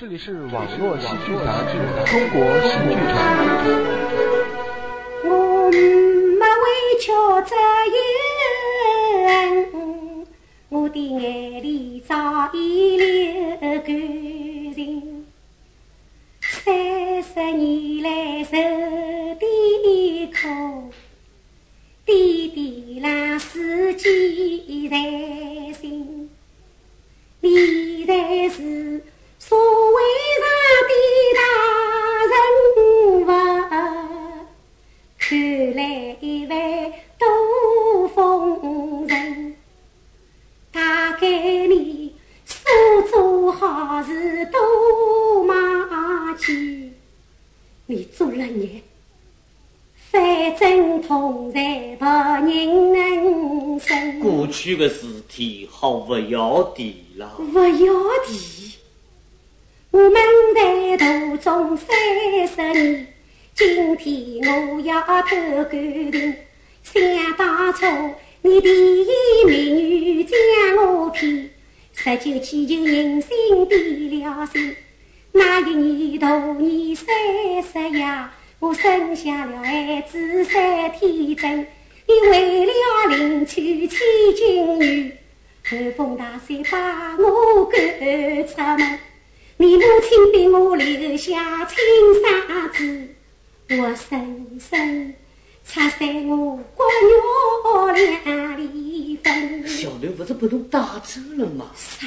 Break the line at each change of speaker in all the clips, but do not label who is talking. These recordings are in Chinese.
这里是网络喜剧杂志《中国喜剧场》。
我没委屈这一人，我的眼里早已流感情。三十年来受的苦，点点让自己在心，你才是。做好事都忘记，你做了孽，反正痛在不人能生。
过去的事体好不要提了，
不要提。我们在途中三十年，今天我要偷感情。想当初你第一九祈求人心变了心。那一年大年三十夜，我生下了孩子三天整。你为了领取千金女，寒风大雪把我赶出门。你母亲给我留下青纱子，我深深插在我骨肉两里分。
小刘不是被侬打走了吗？
啥？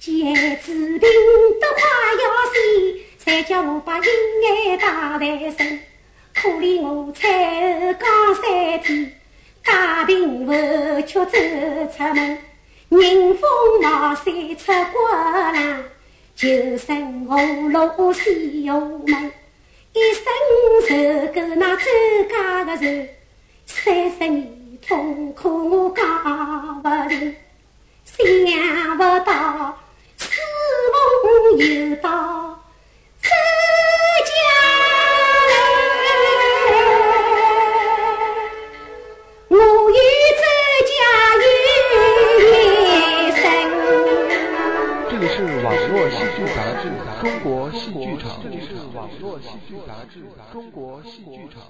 见治病得快要死，才叫我把银眼打在身。可怜我才后刚三天，大病不却走出门。迎风冒雪出国浪，就剩我落西游门，一生受够那周家的仇，三十年痛苦我讲不尽，想不到死亡又到这家。
剧杂志《中国戏剧场》，这里是网络戏剧杂志《中国戏剧场》。